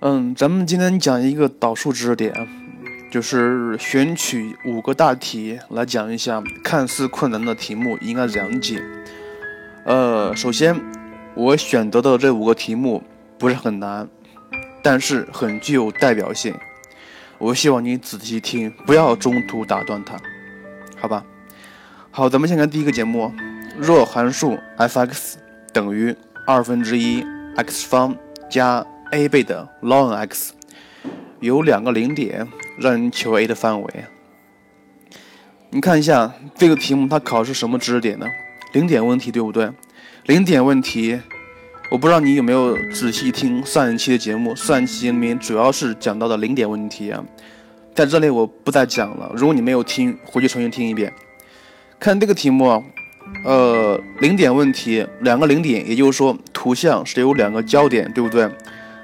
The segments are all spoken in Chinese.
嗯，咱们今天讲一个导数知识点，就是选取五个大题来讲一下看似困难的题目应该怎样解。呃，首先我选择的这五个题目不是很难，但是很具有代表性。我希望你仔细听，不要中途打断它，好吧？好，咱们先看第一个节目：若函数 f(x) 等于二分之一 x 方加 a 倍的 ln x，有两个零点，让你求 a 的范围。你看一下这个题目，它考的是什么知识点呢？零点问题，对不对？零点问题，我不知道你有没有仔细听上一期的节目，上一期里面主要是讲到的零点问题啊，在这里我不再讲了。如果你没有听，回去重新听一遍。看这个题目，呃，零点问题，两个零点，也就是说图像是有两个焦点，对不对？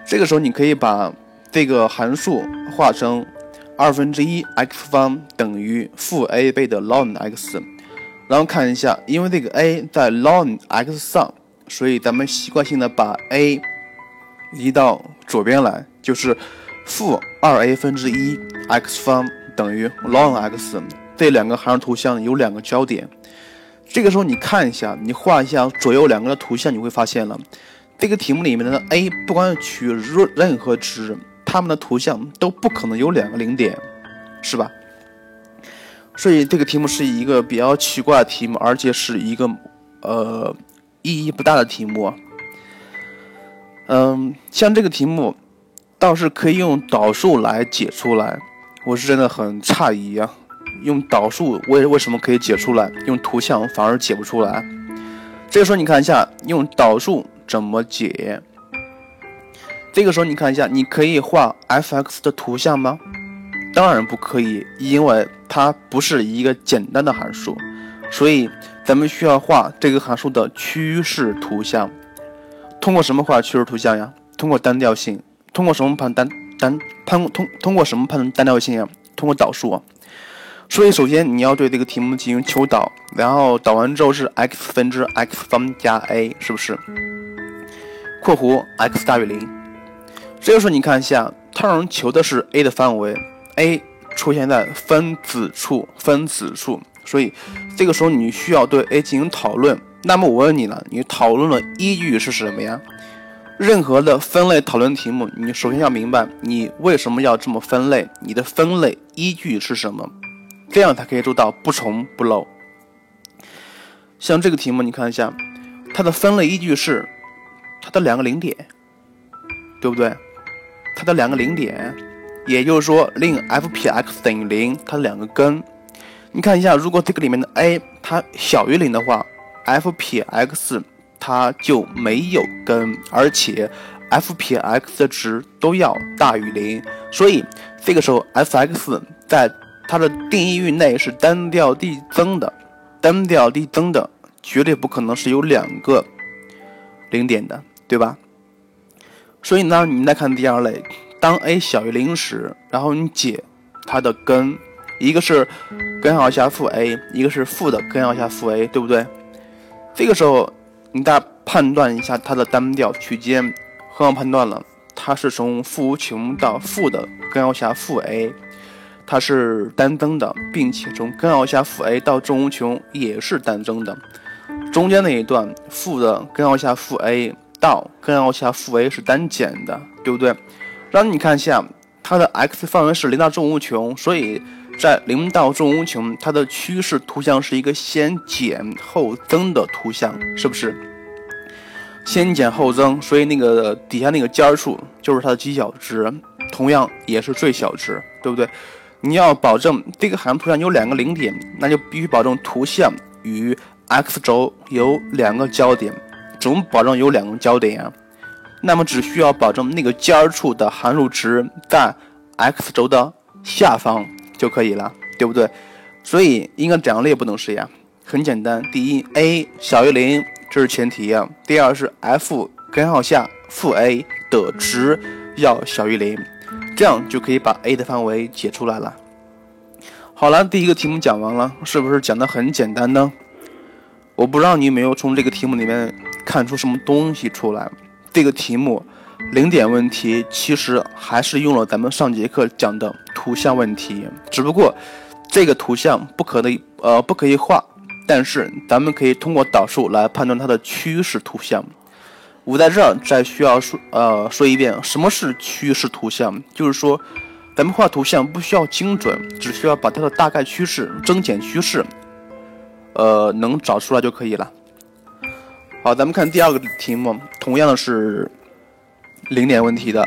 这个时候你可以把这个函数化成二分之一 x 方等于负 a 倍的 ln x，然后看一下，因为这个 a 在 ln x 上，所以咱们习惯性的把 a 移到左边来，就是负二 a 分之一 x 方等于 ln x。这两个函数图像有两个焦点，这个时候你看一下，你画一下左右两个的图像，你会发现了，这个题目里面的 a 不管取任任何值，它们的图像都不可能有两个零点，是吧？所以这个题目是一个比较奇怪的题目，而且是一个呃意义不大的题目。嗯，像这个题目倒是可以用导数来解出来，我是真的很诧异呀。用导数为为什么可以解出来？用图像反而解不出来。这个时候你看一下，用导数怎么解？这个时候你看一下，你可以画 f(x) 的图像吗？当然不可以，因为它不是一个简单的函数，所以咱们需要画这个函数的趋势图像。通过什么画趋势图像呀？通过单调性。通过什么判单单判通通过什么判断单调性呀？通过导数。所以，首先你要对这个题目进行求导，然后导完之后是 x 分之 x 方加 a，是不是？括弧 x 大于零。这个时候你看一下，它让人求的是 a 的范围，a 出现在分子处，分子处。所以这个时候你需要对 a 进行讨论。那么我问你了，你讨论的依据是什么呀？任何的分类讨论题目，你首先要明白你为什么要这么分类，你的分类依据是什么？这样才可以做到不重不漏。像这个题目，你看一下，它的分类依据是它的两个零点，对不对？它的两个零点，也就是说令 f 撇 x 等于零，它的两个根。你看一下，如果这个里面的 a 它小于零的话，f 撇 x 它就没有根，而且 f 撇 x 的值都要大于零，所以这个时候 f(x) 在它的定义域内是单调递增的，单调递增的绝对不可能是有两个零点的，对吧？所以呢，你再看第二类，当 a 小于零时，然后你解它的根，一个是根号下负 a，一个是负的根号下负 a，对不对？这个时候你再判断一下它的单调区间，很好判断了，它是从负无穷到负的根号下负 a。它是单增的，并且从根号下负 a 到正无穷也是单增的，中间那一段负的根号下负 a 到根号下负 a 是单减的，对不对？让你看一下，它的 x 范围是零到正无穷，所以在零到正无穷，它的趋势图像是一个先减后增的图像，是不是？先减后增，所以那个底下那个尖数就是它的极小值，同样也是最小值，对不对？你要保证这个函数图像有两个零点，那就必须保证图像与 x 轴有两个交点。怎么保证有两个焦点呀？那么只需要保证那个尖儿处的函数值在 x 轴的下方就可以了，对不对？所以应该两列不等式呀，很简单。第一，a 小于零，这是前提呀。第二是 f 根号下负 a 的值要小于零。这样就可以把 a 的范围解出来了。好了，第一个题目讲完了，是不是讲的很简单呢？我不知道你有没有从这个题目里面看出什么东西出来。这个题目零点问题，其实还是用了咱们上节课讲的图像问题，只不过这个图像不可以呃不可以画，但是咱们可以通过导数来判断它的趋势图像。我在这儿再需要说呃说一遍，什么是趋势图像？就是说，咱们画图像不需要精准，只需要把它的大概趋势、增减趋势，呃能找出来就可以了。好，咱们看第二个题目，同样的是。零点问题的，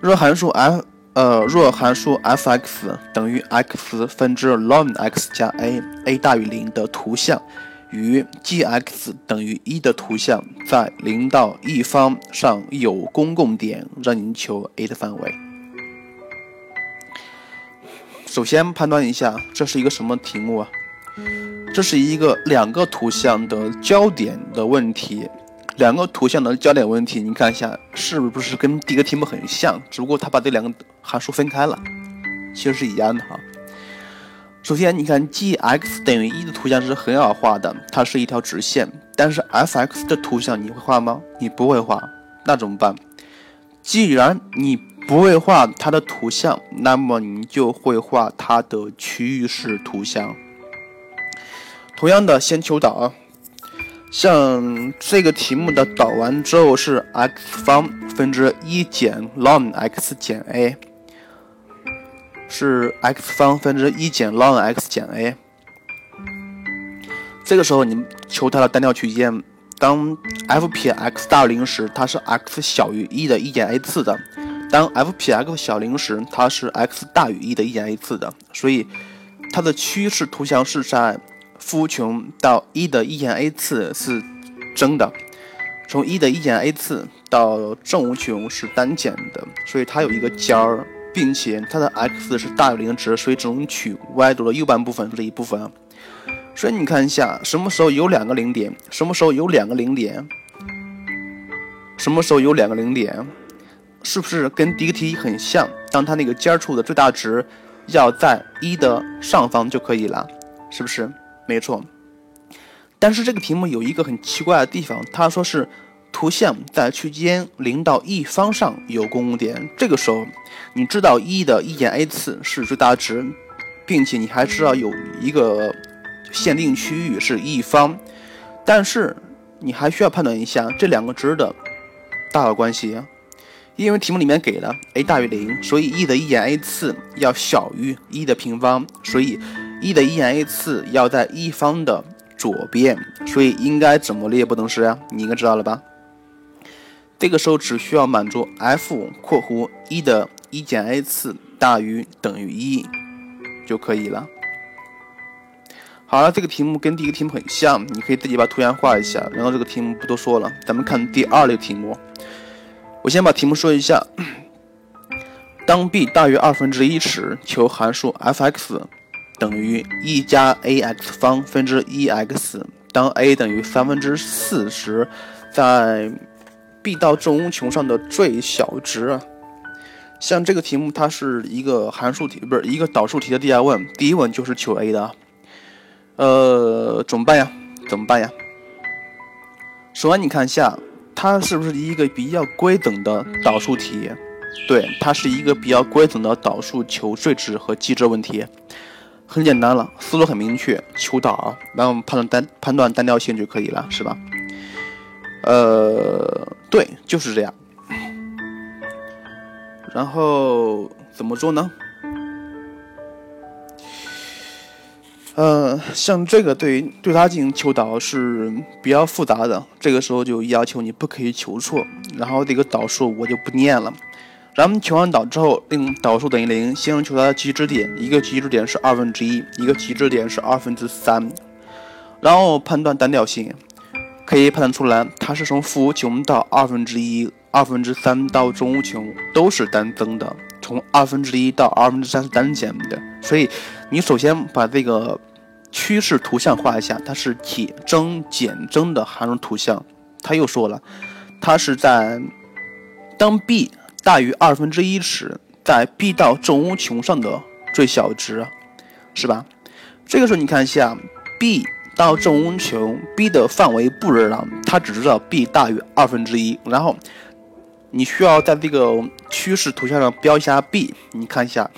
若函数 f 呃若函数 f(x) 等于 x 分之 ln x 加 a，a 大于零的图像与 g(x) 等于一的图像在零到一方上有公共点，让您求 a 的范围。首先判断一下，这是一个什么题目啊？这是一个两个图像的焦点的问题。两个图像的焦点问题，你看一下是不是跟第一个题目很像？只不过它把这两个函数分开了，其实是一样的哈。首先，你看 g(x) 等于一的图像是很好画的，它是一条直线。但是 f(x) 的图像你会画吗？你不会画，那怎么办？既然你不会画它的图像，那么你就会画它的趋势图像。同样的，先求导啊。像这个题目的导完之后是 x 方分之一减 ln x 减 a，是 x 方分之一减 ln x 减 a。这个时候你求它的单调区间，当 f 撇 x 大于零时，它是 x 小于一的一减 a 次的；当 f 撇 x 小于零时，它是 x 大于一的一减 a 次的。所以它的趋势图像是在。负无穷到一的一减 a 次是增的，从一的一减 a 次到正无穷是单减的，所以它有一个尖儿，并且它的 x 是大于零值，所以只能取 y 轴的右半部分这一部分。所以你看一下，什么时候有两个零点？什么时候有两个零点？什么时候有两个零点？是不是跟第一个题很像？当它那个尖处的最大值要在一的上方就可以了，是不是？没错，但是这个题目有一个很奇怪的地方，他说是图像在区间零到一方上有公共点。这个时候，你知道一的一减 a 次是最大值，并且你还知道有一个限定区域是一方，但是你还需要判断一下这两个值的大小关系，因为题目里面给了 a 大于零，所以一的一减 a 次要小于一的平方，所以。一的一减 a 次要在一方的左边，所以应该怎么列不等式呀？你应该知道了吧？这个时候只需要满足 f 括弧一的一减 a 次大于等于一就可以了。好了，这个题目跟第一个题目很像，你可以自己把图像画一下。然后这个题目不多说了，咱们看第二类题目。我先把题目说一下：当 b 大于二分之一时，求函数 f(x)。等于一加 ax 方分之一 x，当 a 等于三分之四时，在 b 到正无穷上的最小值。像这个题目，它是一个函数题，不是一个导数题的第二问，第一问就是求 a 的。呃，怎么办呀？怎么办呀？首先你看一下，它是不是一个比较规整的导数题？对，它是一个比较规整的导数求最值和极值问题。很简单了，思路很明确，求导，然后判断单判断单调性就可以了，是吧？呃，对，就是这样。然后怎么做呢？呃，像这个对对它进行求导是比较复杂的，这个时候就要求你不可以求错，然后这个导数我就不念了。咱们求完导之后，令导数等于零，先求它的极值点，一个极值点是二分之一，一个极值点是二分之三，然后判断单调性，可以判断出来，它是从负无穷到二分之一，二分之三到正无穷都是单增的，从二分之一到二分之三是单减的，所以你首先把这个趋势图像画一下，它是减增减增的函数图像。他又说了，它是在当 b。大于二分之一时，在 b 到正无穷上的最小值，是吧？这个时候你看一下，b 到正无穷，b 的范围不知道，它只知道 b 大于二分之一。然后你需要在这个趋势图像上标一下 b，你看一下，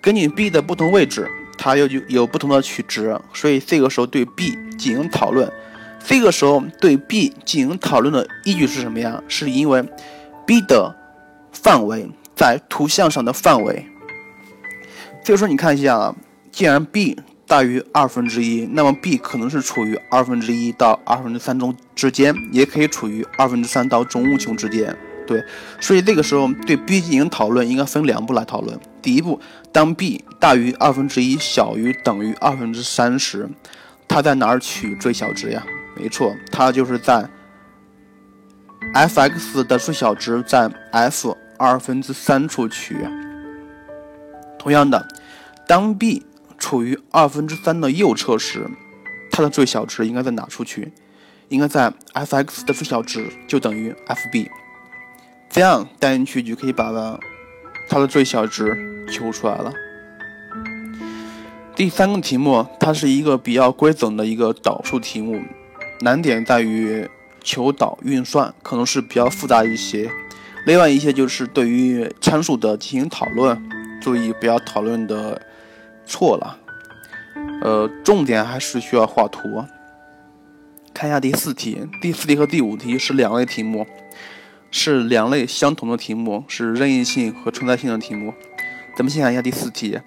根据 b 的不同位置，它又有有不同的取值，所以这个时候对 b 进行讨论。这个时候对 b 进行讨论的依据是什么呀？是因为 b 的范围在图像上的范围。这个时候你看一下啊，既然 b 大于二分之一，那么 b 可能是处于二分之一到二分之三中之间，也可以处于二分之三到中无穷之间。对，所以这个时候对 b 进行讨论，应该分两步来讨论。第一步，当 b 大于二分之一小于等于二分之三时，它在哪儿取最小值呀？没错，它就是在 f(x) 的最小值在 f 二分之三处取。同样的，当 b 处于二分之三的右侧时，它的最小值应该在哪处取？应该在 f(x) 的最小值就等于 f(b)，这样带进去就可以把它的最小值求出来了。第三个题目，它是一个比较规整的一个导数题目，难点在于求导运算可能是比较复杂一些。另外一些就是对于参数的进行讨论，注意不要讨论的。错了，呃，重点还是需要画图。看一下第四题，第四题和第五题是两类题目，是两类相同的题目，是任意性和存在性的题目。咱们先看一下第四题，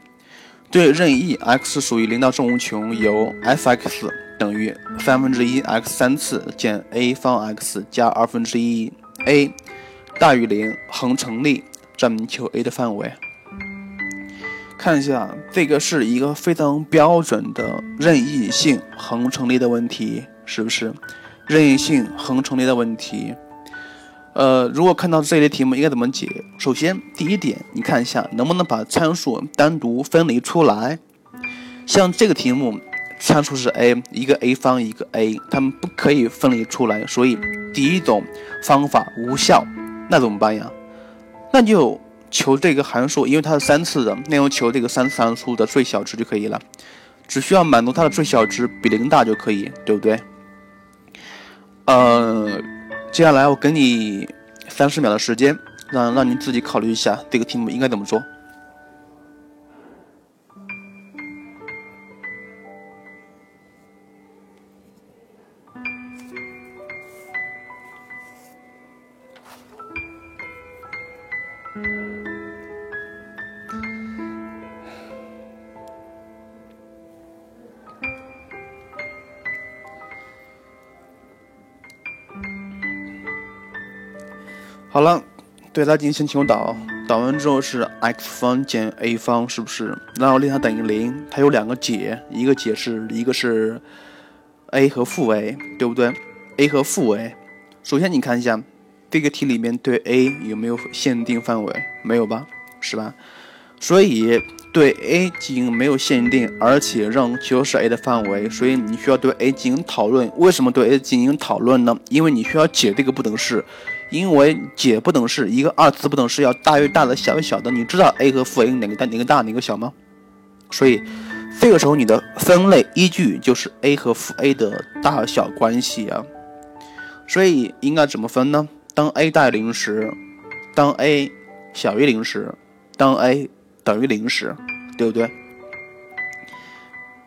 对任意 x 属于零到正无穷，由 f(x) 等于三分之一 x 三次减 a 方 x 加二分之一 a 大于零，恒成立，证明求 a 的范围。看一下，这个是一个非常标准的任意性恒成立的问题，是不是？任意性恒成立的问题。呃，如果看到这类题目，应该怎么解？首先，第一点，你看一下能不能把参数单独分离出来。像这个题目，参数是 a，一个 a 方，一个 a，它们不可以分离出来，所以第一种方法无效。那怎么办呀？那就。求这个函数，因为它是三次的，那就求这个三次函数的最小值就可以了，只需要满足它的最小值比零大就可以，对不对？呃，接下来我给你三十秒的时间，让让你自己考虑一下这个题目应该怎么做。对它进行求导，导完之后是 x 方减 a 方，是不是？然后令它等于零，它有两个解，一个解是一个是 a 和负 a，对不对？a 和负 a，首先你看一下这个题里面对 a 有没有限定范围？没有吧，是吧？所以对 a 进行没有限定，而且让求是 a 的范围，所以你需要对 a 进行讨论。为什么对 a 进行讨论呢？因为你需要解这个不等式。因为解不等式，一个二次不等式要大于大的，小于小的。你知道 a 和负 a 哪个大哪个大哪个小吗？所以这个时候你的分类依据就是 a 和负 a 的大小关系啊。所以应该怎么分呢？当 a 大于零时，当 a 小于零时，当 a 等于零时，对不对？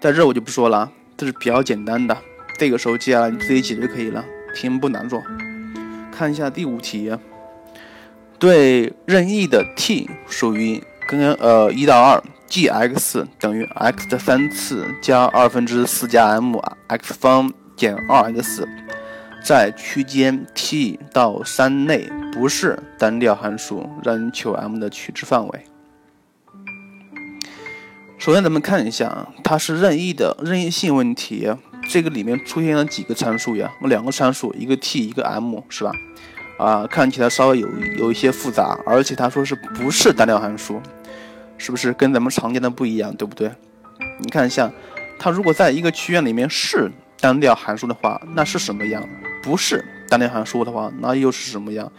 在这我就不说了啊，这是比较简单的。这个时候接下来你自己解就可以了，题目不难做。看一下第五题，对任意的 t 属于跟呃一到二，g(x) 等于 x 的三次加二分之四加 m(x 方减二 x)，在区间 t 到三内不是单调函数，让你求 m 的取值范围。首先咱们看一下啊，它是任意的任意性问题。这个里面出现了几个参数呀？两个参数，一个 t，一个 m，是吧？啊，看起来稍微有有一些复杂，而且他说是不是单调函数，是不是跟咱们常见的不一样，对不对？你看一下，它如果在一个区间里面是单调函数的话，那是什么样？不是单调函数的话，那又是什么样？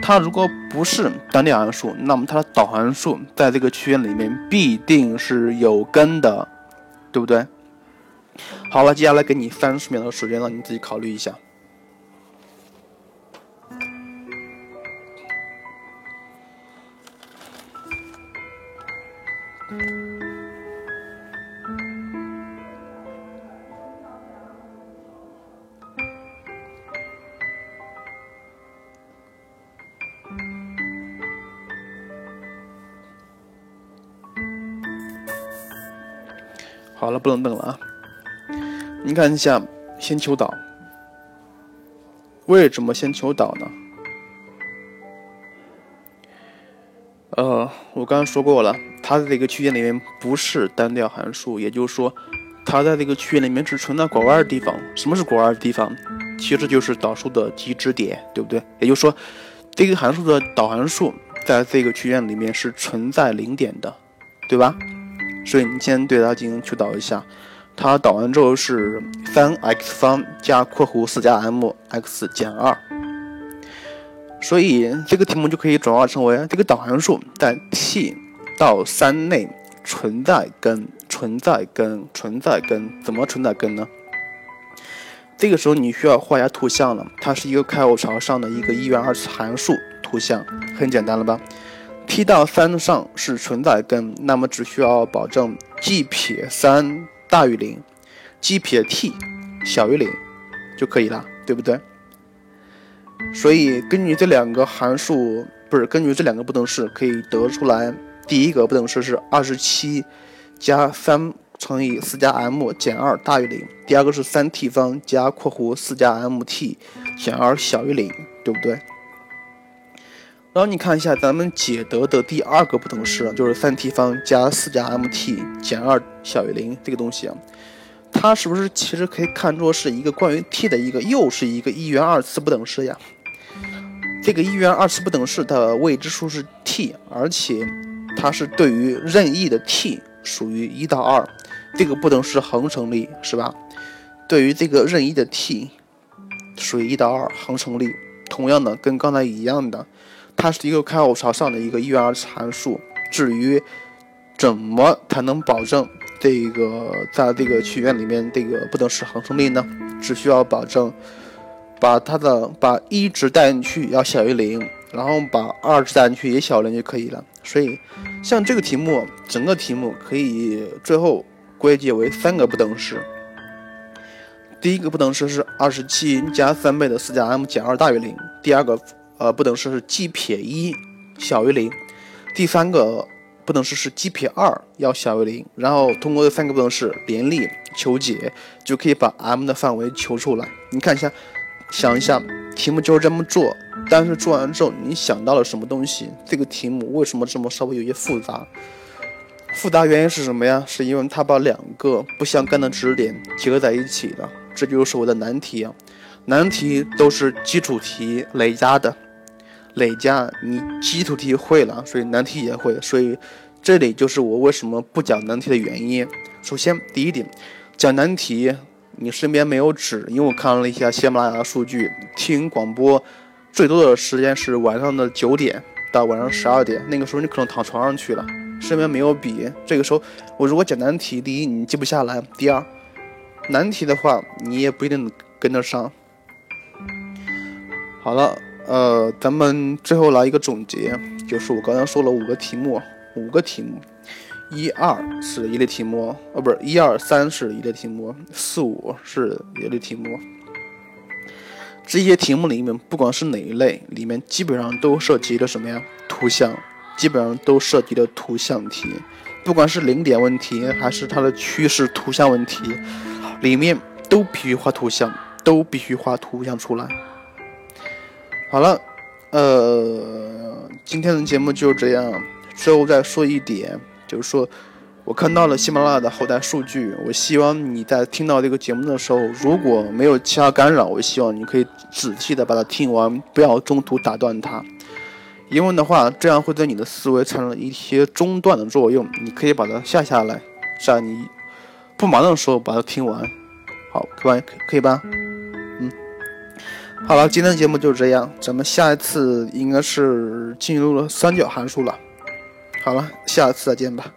它如果不是单调函数，那么它的导函数在这个区间里面必定是有根的，对不对？好了，接下来给你三十秒的时间让，你自己考虑一下。你看一下，先求导，为什么先求导呢？呃，我刚刚说过了，它在这个区间里面不是单调函数，也就是说，它在这个区间里面只存在拐弯的地方。什么是拐弯的地方？其实就是导数的极值点，对不对？也就是说，这个函数的导函数在这个区间里面是存在零点的，对吧？所以你先对它进行求导一下，它导完之后是三 x 方加括弧四加 m x 减二，所以这个题目就可以转化成为这个导函数在 t 到三内存在根、存在根、存在根，怎么存在根呢？这个时候你需要画一下图像了，它是一个开口朝上的一个一元二次函数图像，很简单了吧？t 到三上是存在根，那么只需要保证 g 撇三大于零，g 撇 t 小于零就可以了，对不对？所以根据这两个函数，不是根据这两个不等式，可以得出来，第一个不等式是二十七加三乘以四加 m 减二大于零，第二个是三 t 方加括弧四加 mt 减二小于零，对不对？然后你看一下咱们解得的第二个不等式，就是三 t 方加四加 mt 减二小于零这个东西啊，它是不是其实可以看作是一个关于 t 的一个又是一个一元二次不等式呀？这个一元二次不等式的未知数是 t，而且它是对于任意的 t 属于一到二，这个不等式恒成立是吧？对于这个任意的 t 属于一到二恒成立，同样的跟刚才一样的。它是一个开口朝上的一个一元二次函数。至于怎么才能保证这个在这个曲线里面这个不等式恒成立呢？只需要保证把它的把一值带进去要小于零，然后把二值带进去也小于零就可以了。所以像这个题目，整个题目可以最后归结为三个不等式。第一个不等式是二十七加三倍的四加 m 减二大于零。第二个。呃，不等式是 g 撇一小于零，第三个不等式是 g 撇二要小于零，然后通过这三个不等式联立求解，就可以把 m 的范围求出来。你看一下，想一下，题目就是这么做，但是做完之后你想到了什么东西？这个题目为什么这么稍微有些复杂？复杂原因是什么呀？是因为它把两个不相干的知识点结合在一起了，这就是我的难题啊。难题都是基础题累加的。累加，你基础题会了，所以难题也会，所以这里就是我为什么不讲难题的原因。首先，第一点，讲难题，你身边没有纸，因为我看了一下喜马拉雅的数据，听广播最多的时间是晚上的九点到晚上十二点，那个时候你可能躺床上去了，身边没有笔，这个时候我如果讲难题，第一你记不下来，第二难题的话你也不一定跟得上。好了。呃，咱们最后来一个总结，就是我刚才说了五个题目，五个题目，一二是一类题目，呃，不是一二三是一类题目，四五是一类题目。这些题目里面，不管是哪一类，里面基本上都涉及了什么呀？图像，基本上都涉及了图像题，不管是零点问题还是它的趋势图像问题，里面都必须画图像，都必须画图像出来。好了，呃，今天的节目就这样。最后再说一点，就是说我看到了喜马拉雅的后台数据。我希望你在听到这个节目的时候，如果没有其他干扰，我希望你可以仔细的把它听完，不要中途打断它。因为的话，这样会对你的思维产生一些中断的作用。你可以把它下下来，在你不忙的时候把它听完。好，可以可以吧？好了，今天的节目就是这样，咱们下一次应该是进入了三角函数了。好了，下一次再见吧。